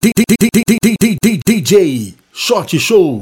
DJ Short Show.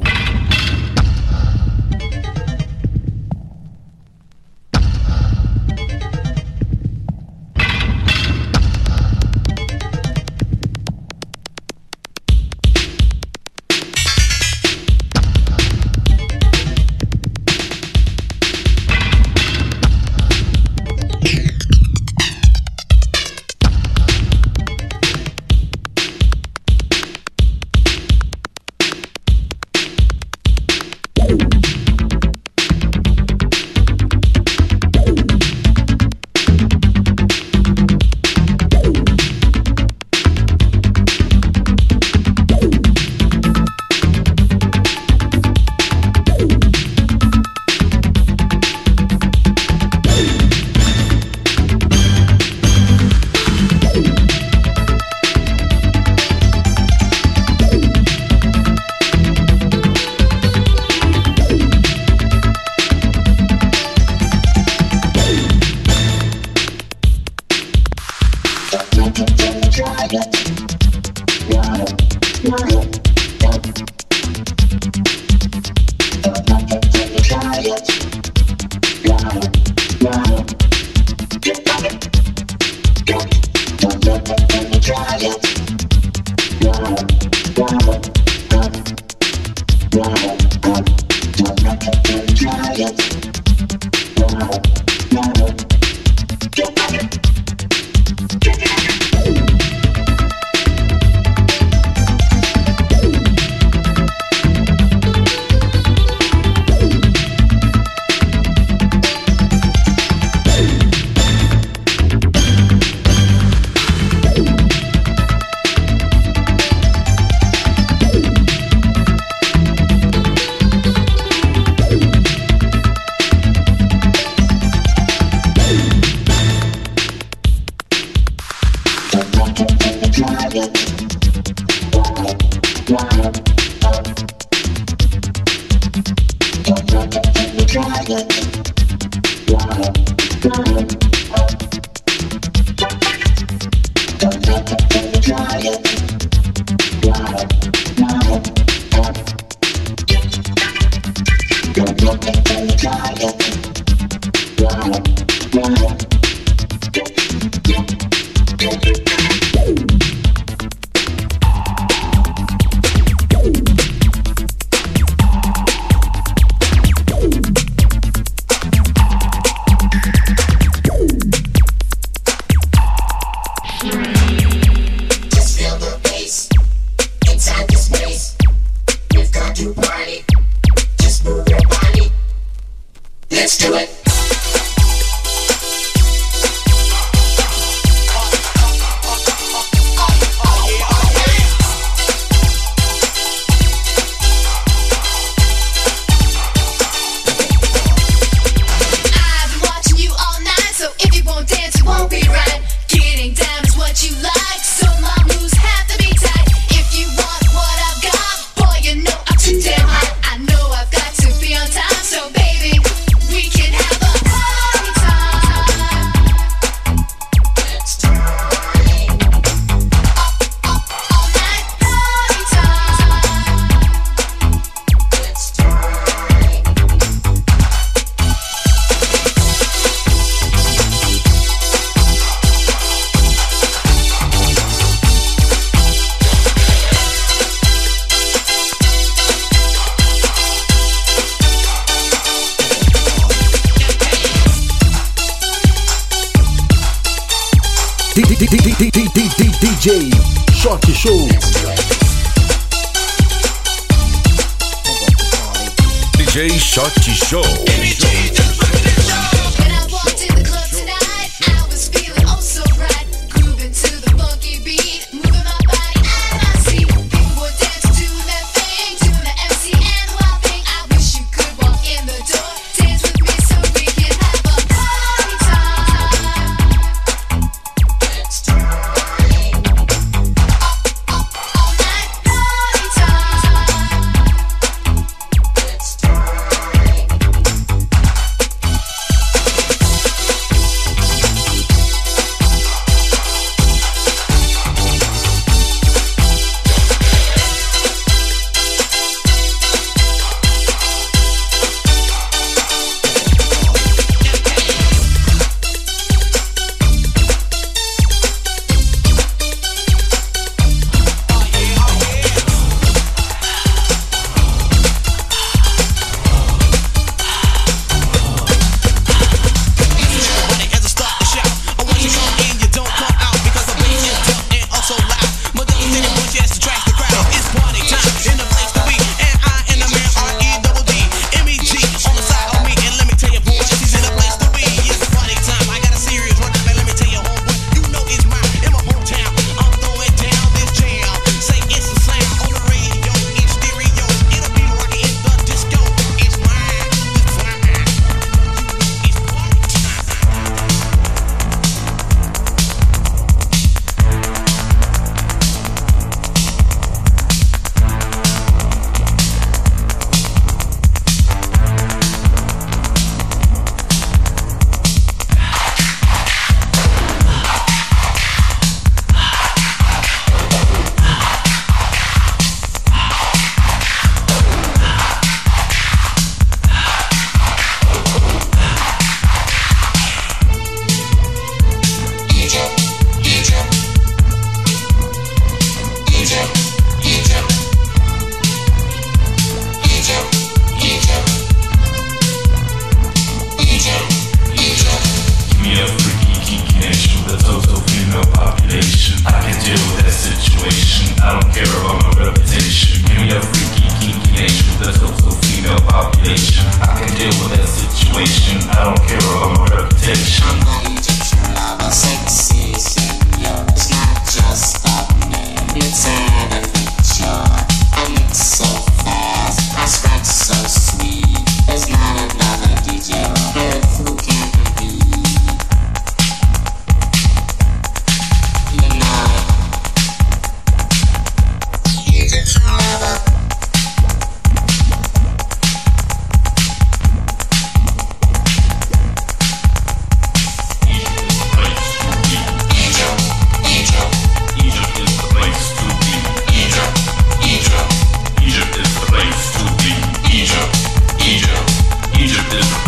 Show. DJ Short Show. Love.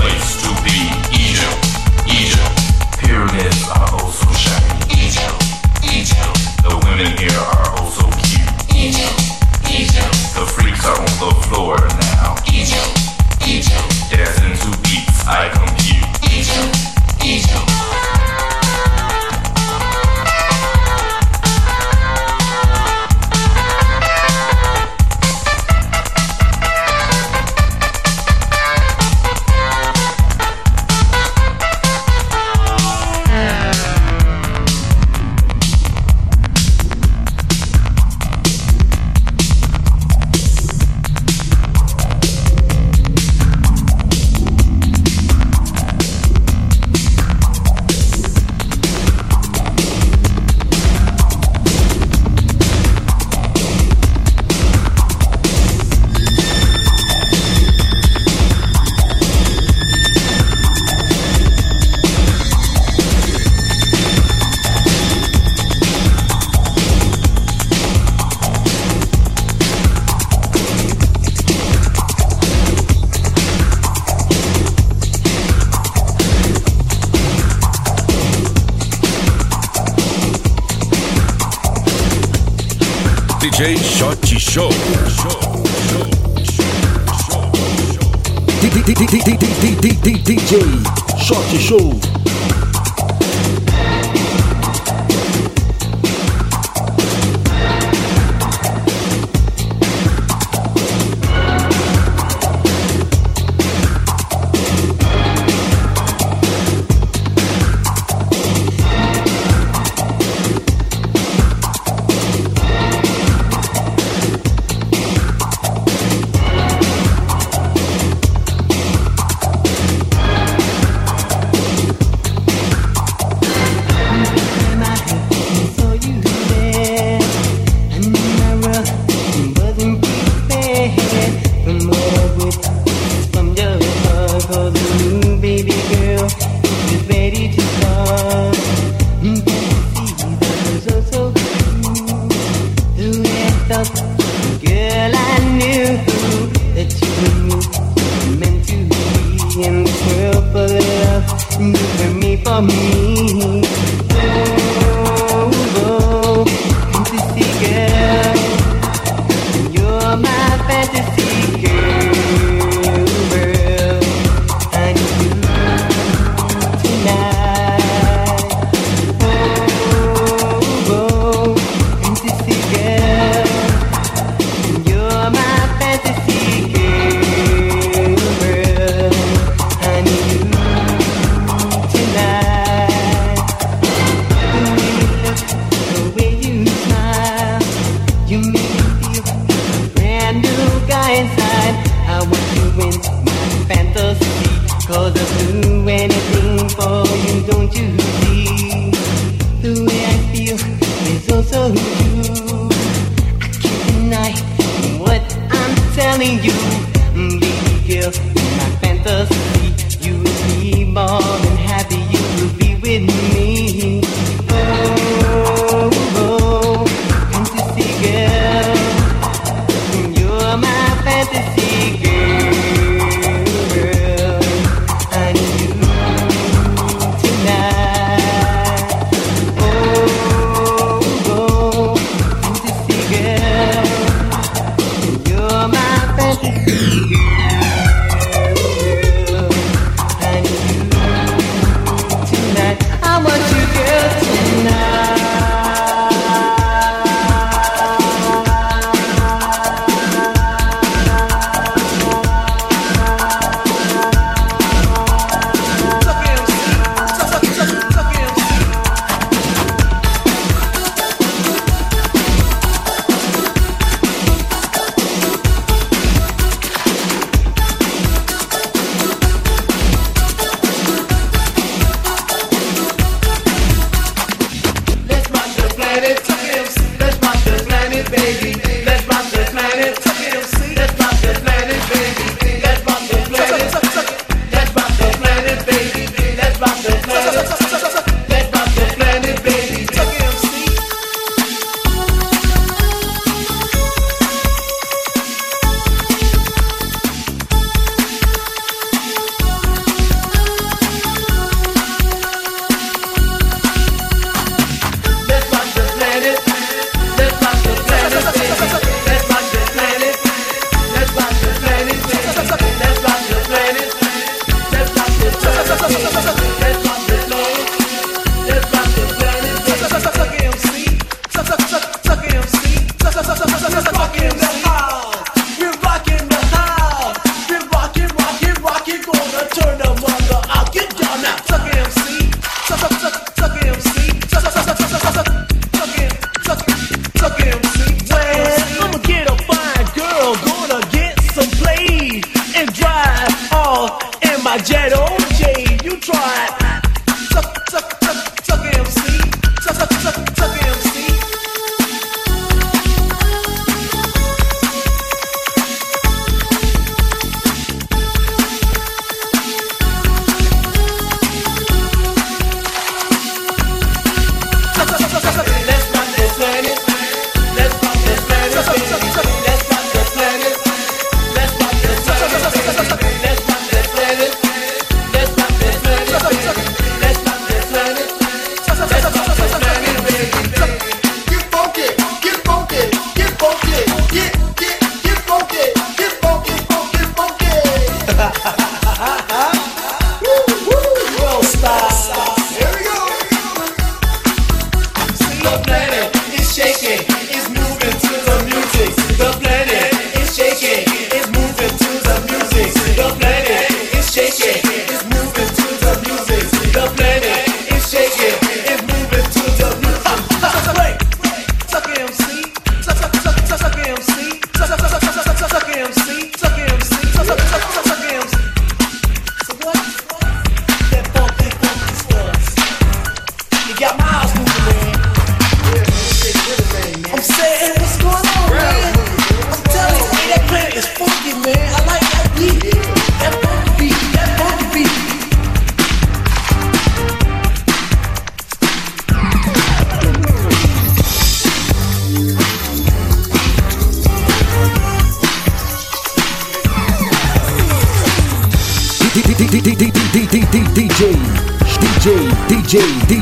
my jet OJ, you tried.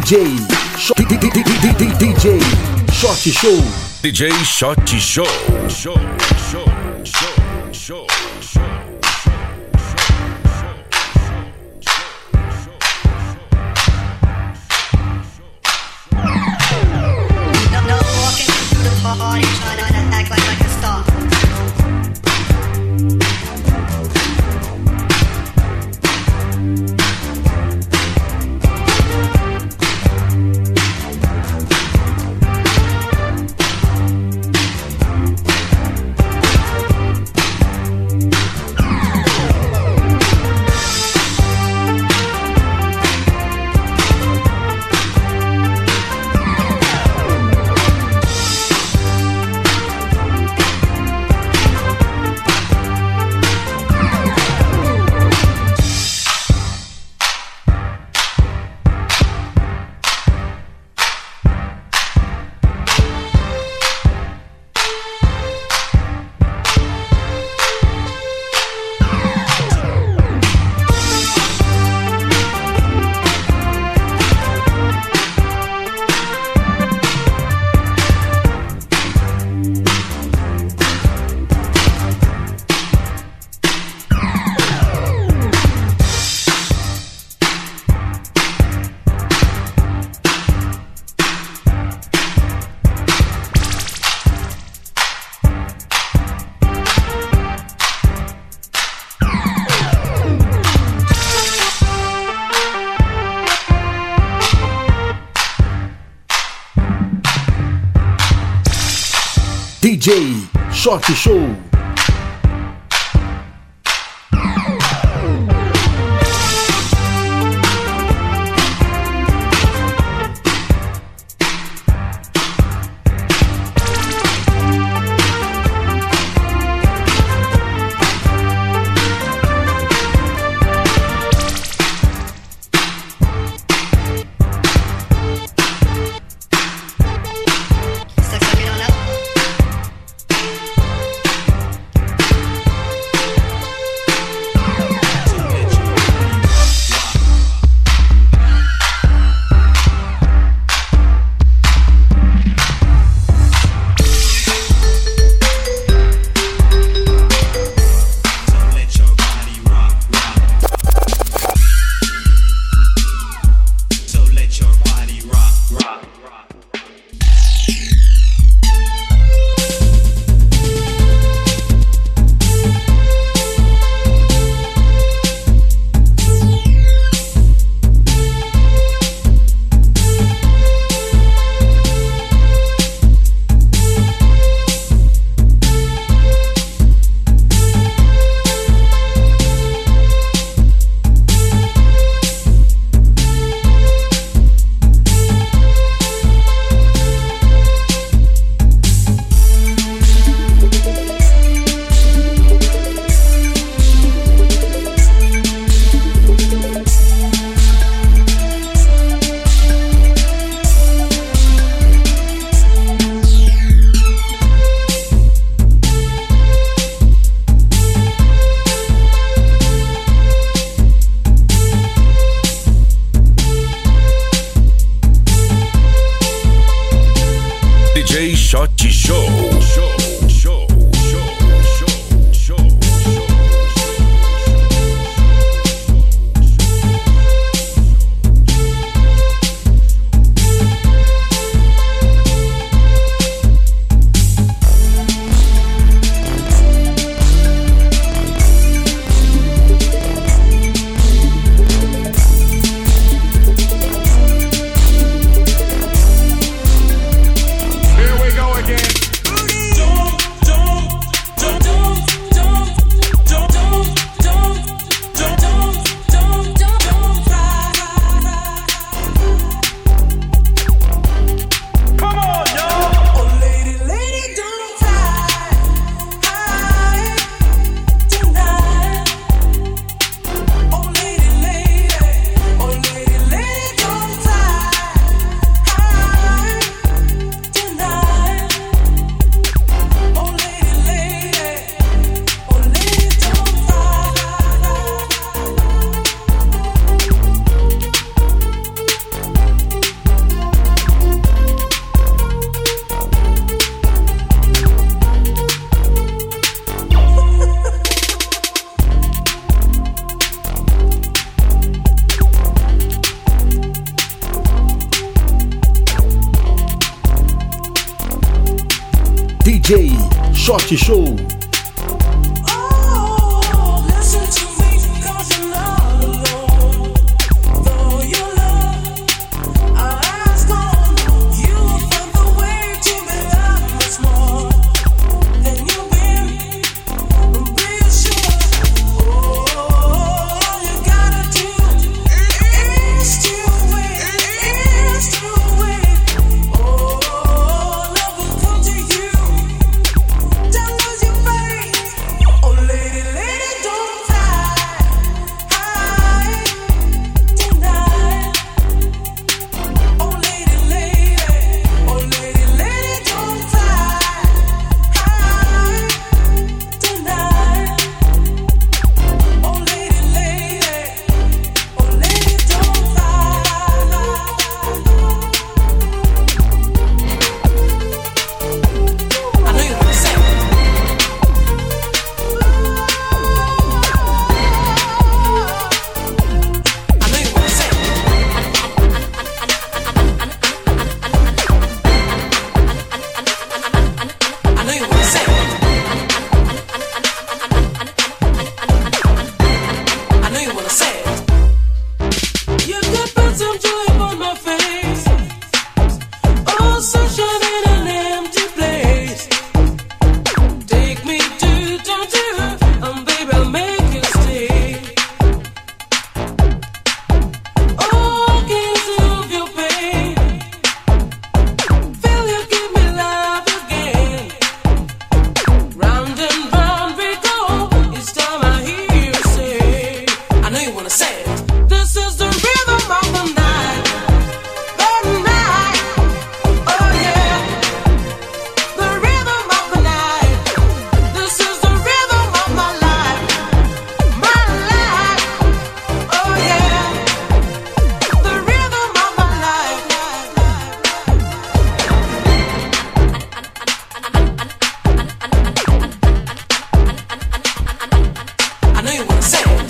DJ DJ Shot Show. DJ Shot Show. Show, show. Sorte Show. Show. I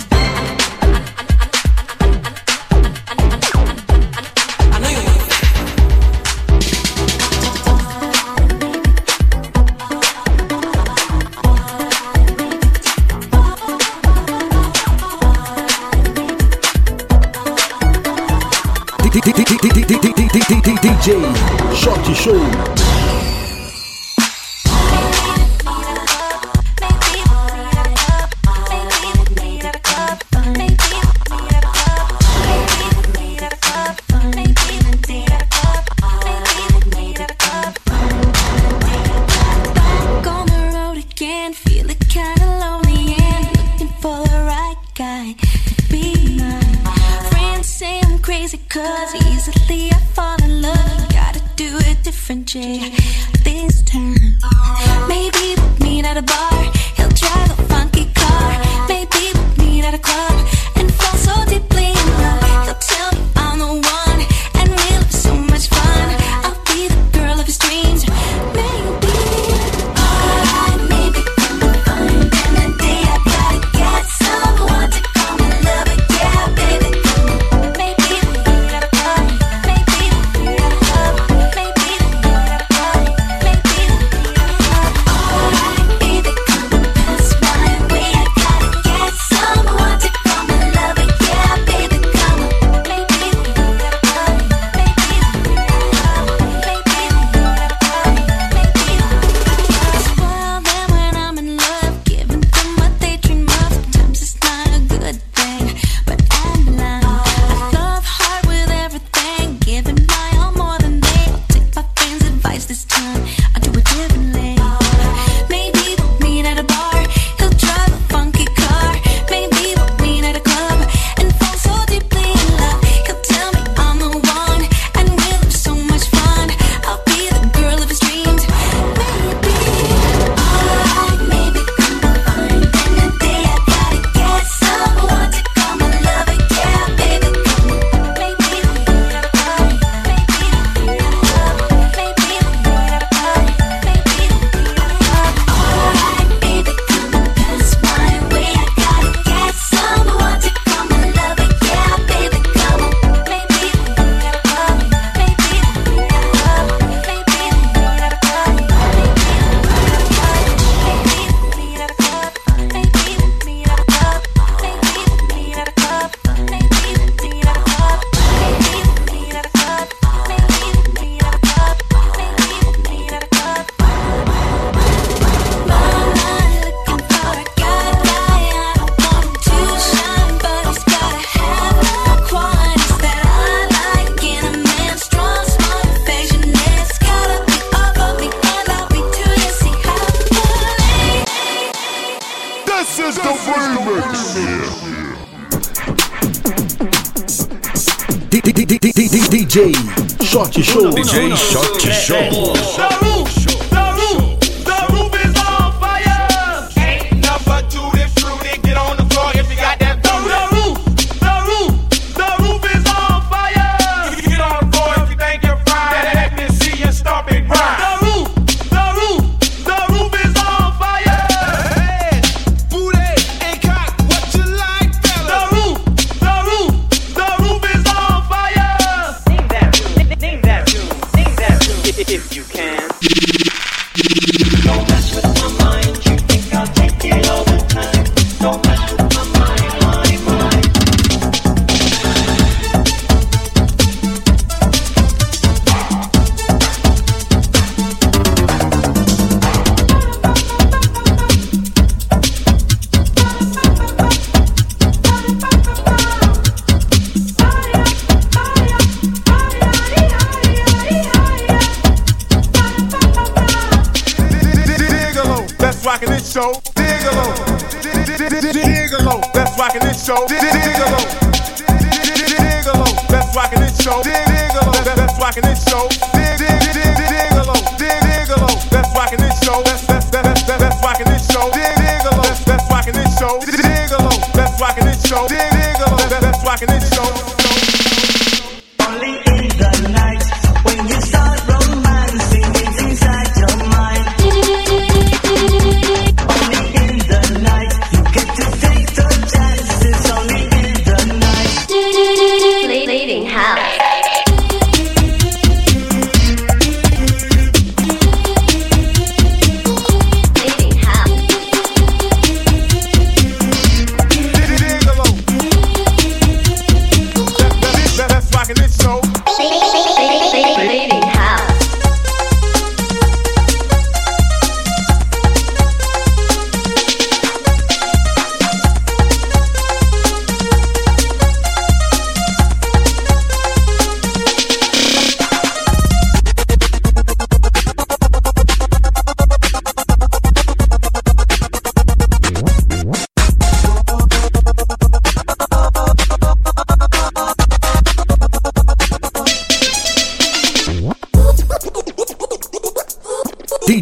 do it differently.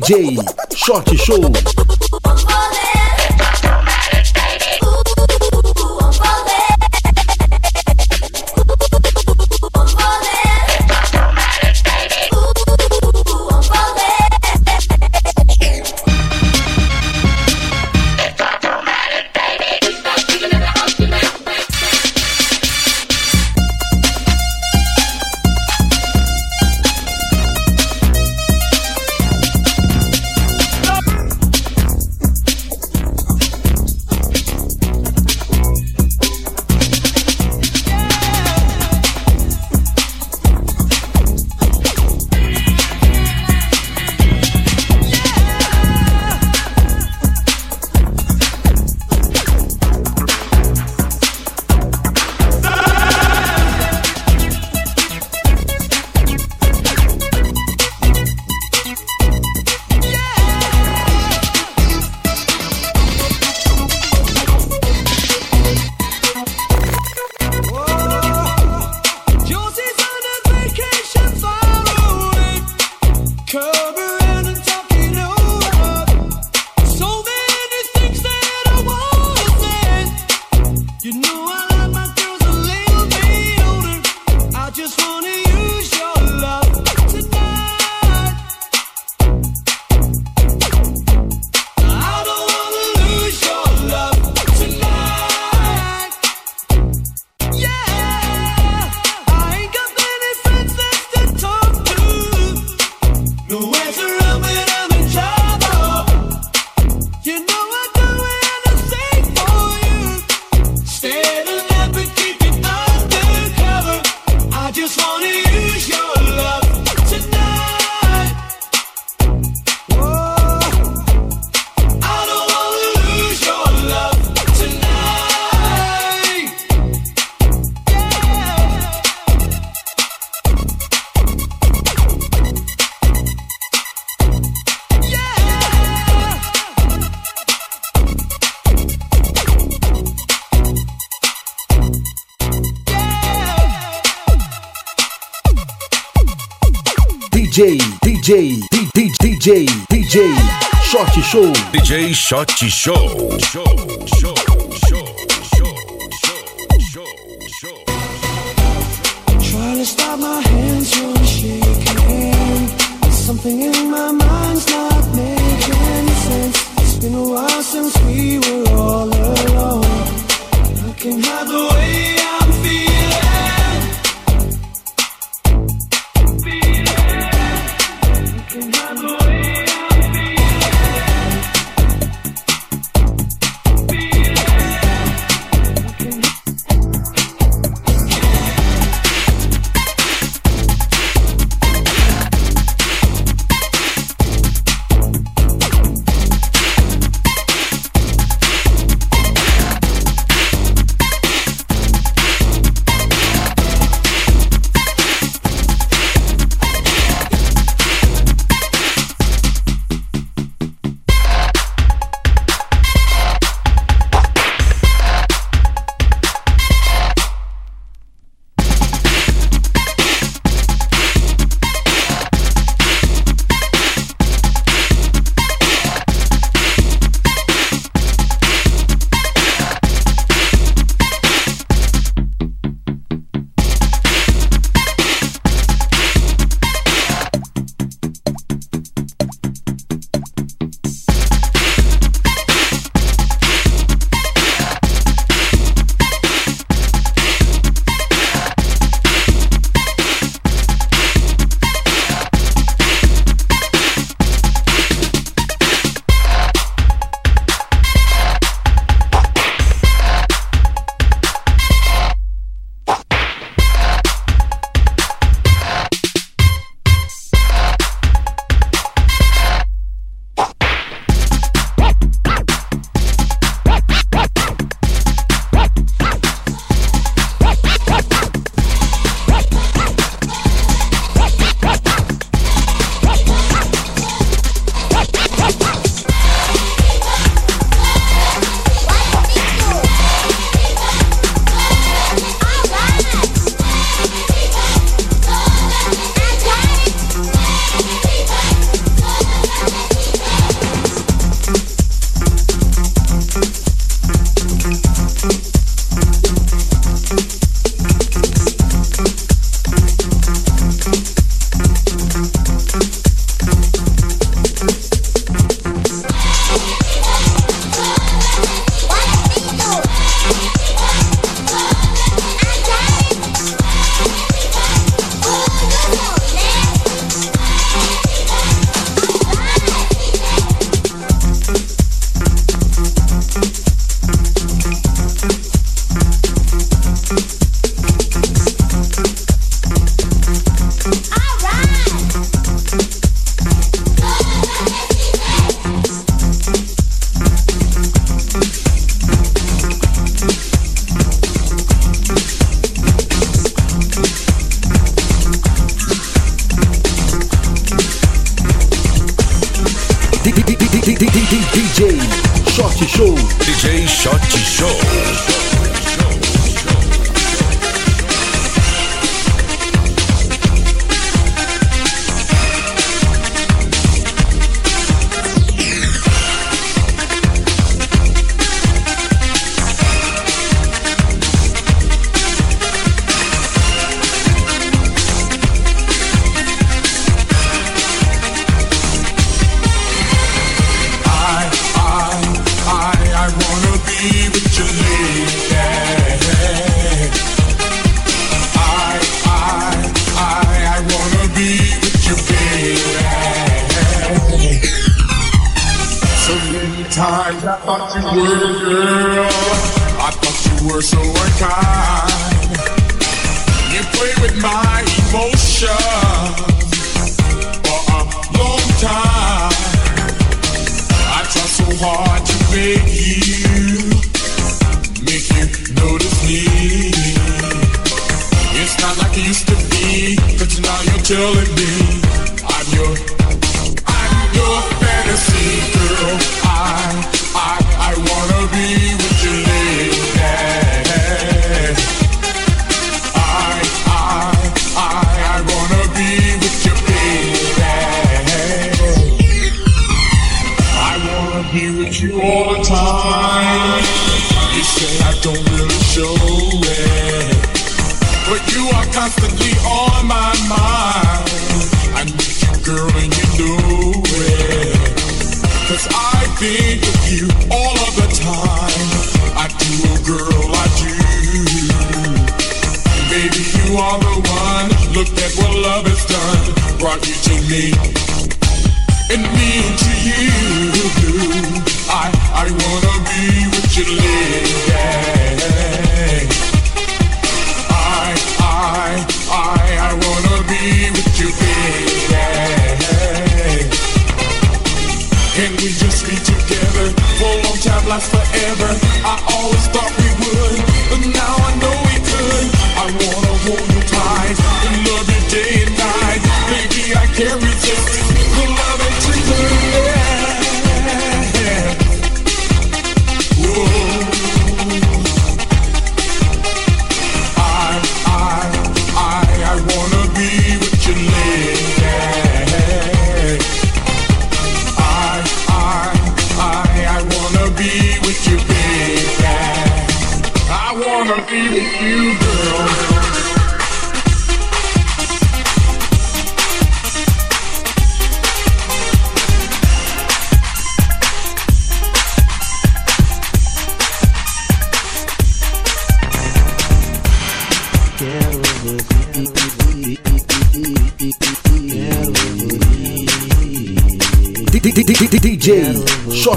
DJ Short Show. DJ, DJ, DJ, Shot Show. DJ XOTYSHOW. Show, show, show, show, to stop my hands from shaking. Something in my mind's not making sense. It's been a while since we were all alone. I can't hide the way.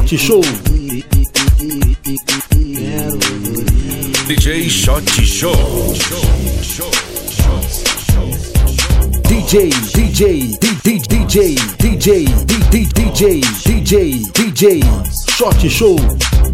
Shot Show. DJ Shot Show. DJ, DJ, DJ, DJ, DJ, DJ, DJ, DJ, Shot Show.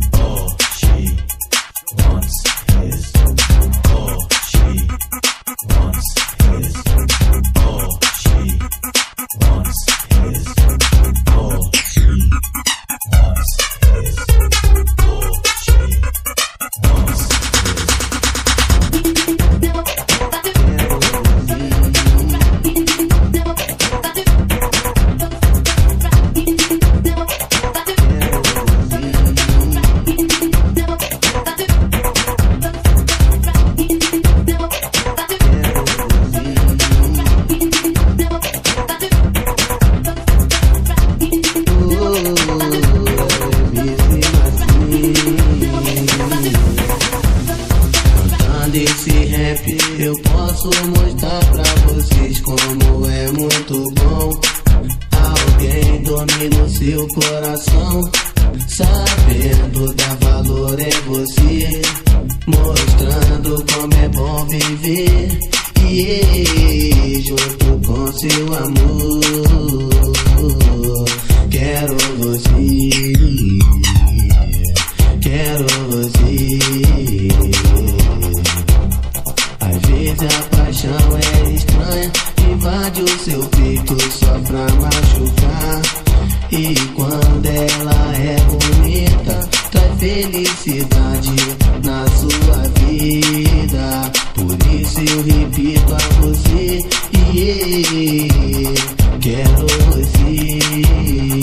with you.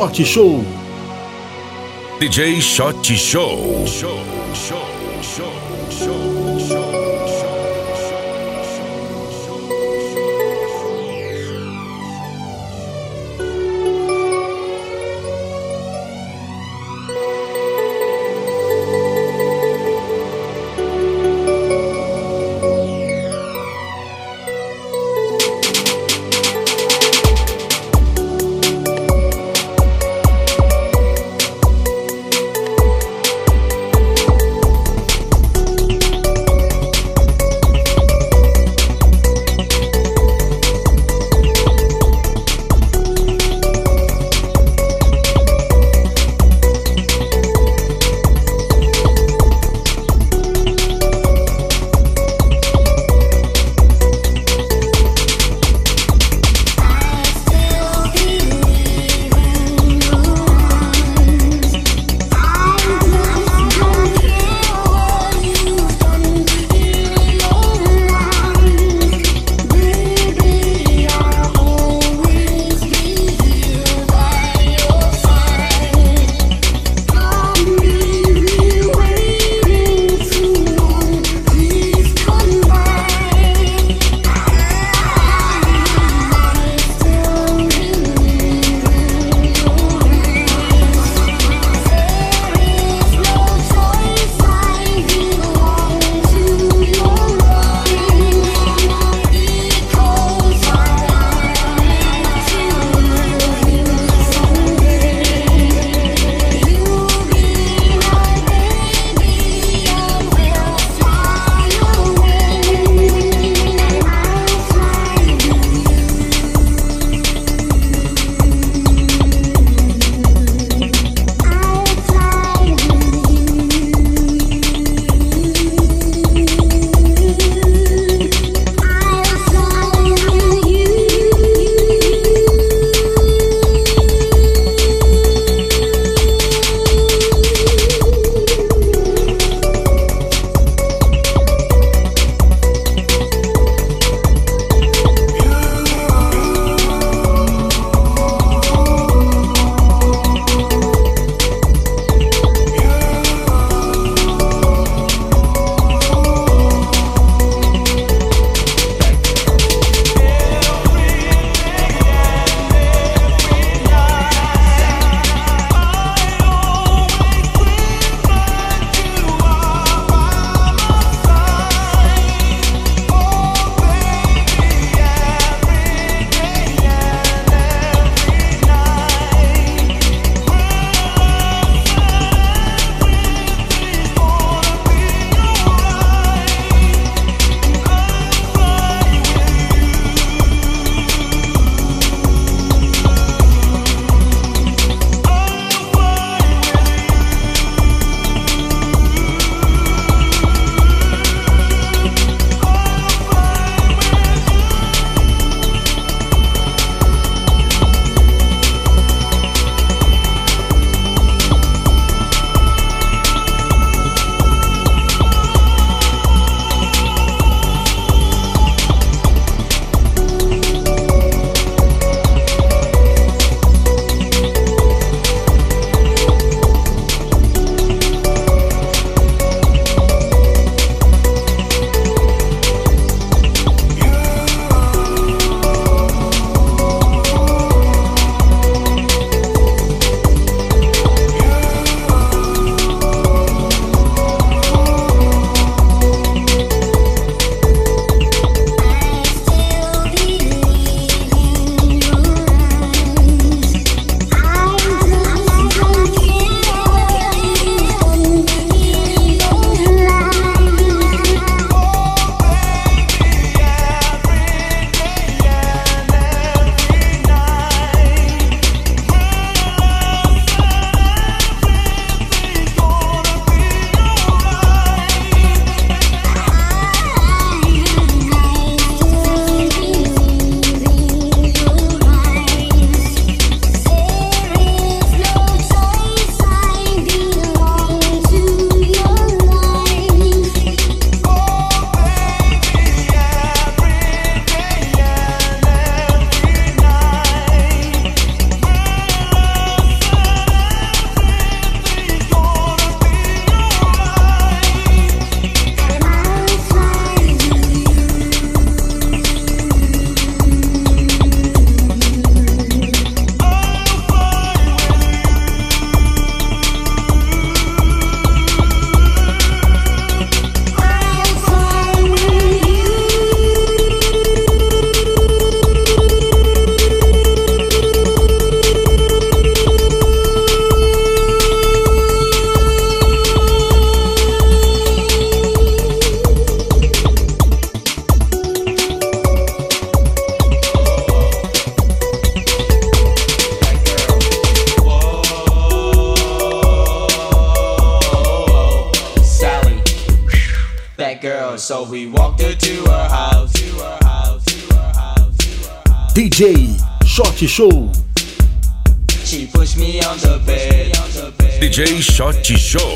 Shot Show. DJ Shot Show. Show. show.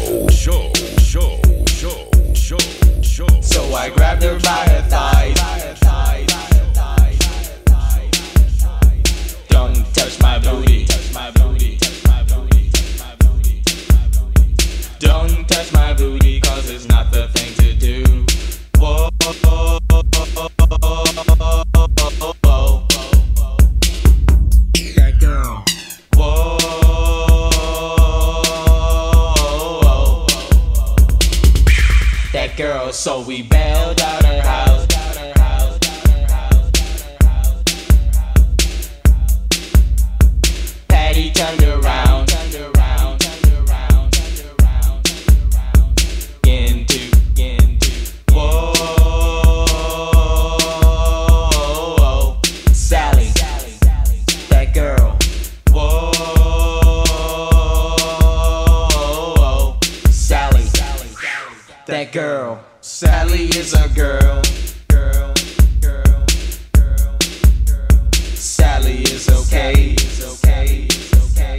Sally is a girl. Girl, girl, girl, girl. Sally is okay. okay.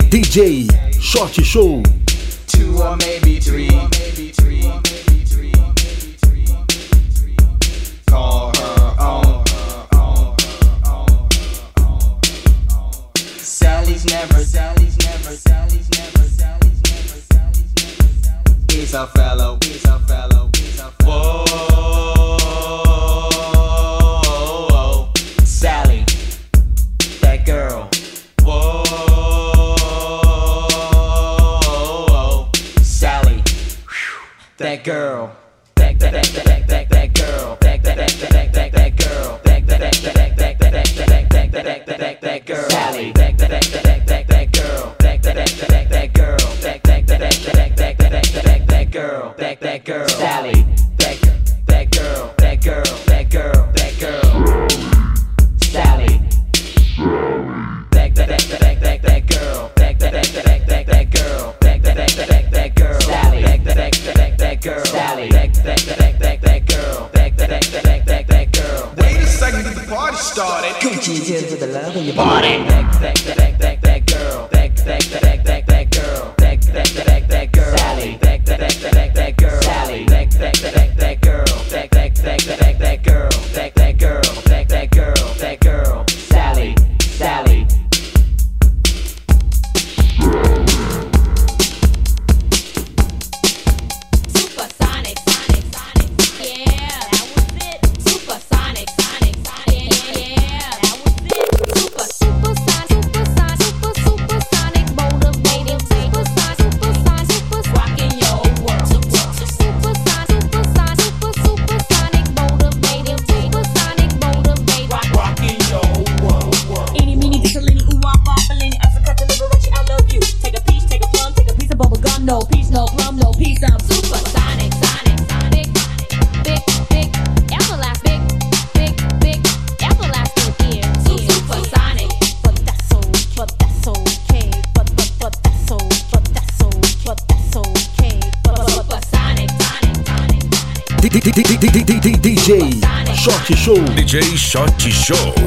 DJ XOTYSHOW. Two or maybe three. Call her own. Sally's never, Sally's never, Sally's. sound fallow. Whoa, Sally, that girl. Whoa, Sally, that girl. DJ Shot Show.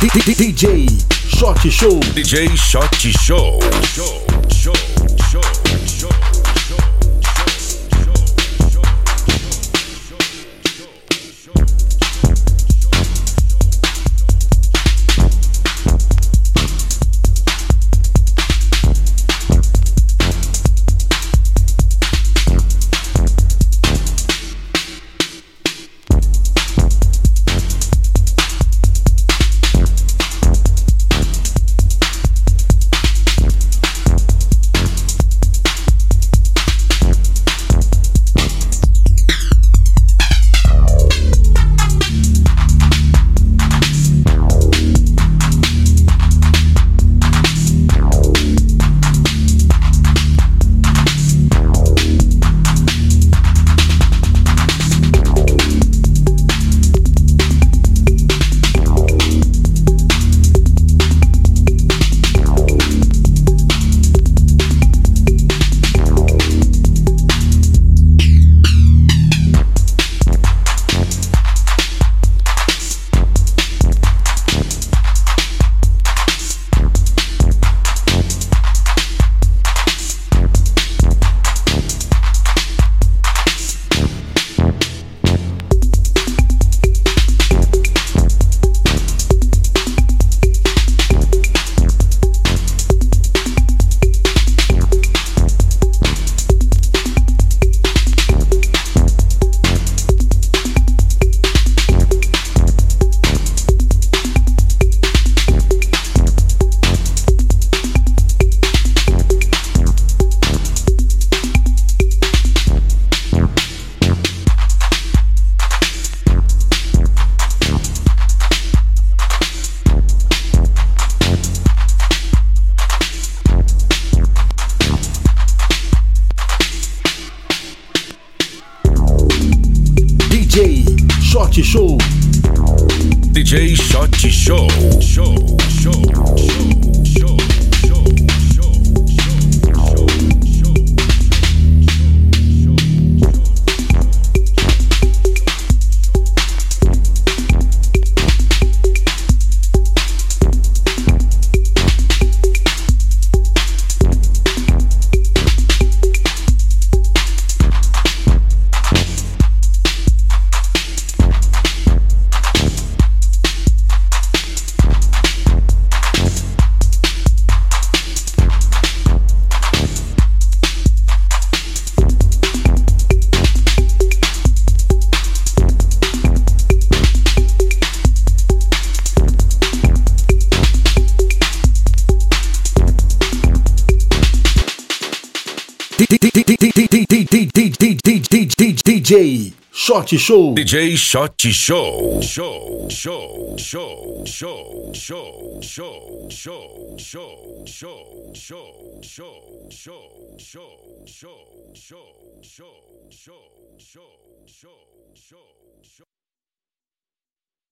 DJ Shot Show. DJ Shot Show. Show, Shot Show. DJ Shot Show. Show, show, show, show, show, show, show, show, show, show, show, show, show, show, show, show, show, show, show, show.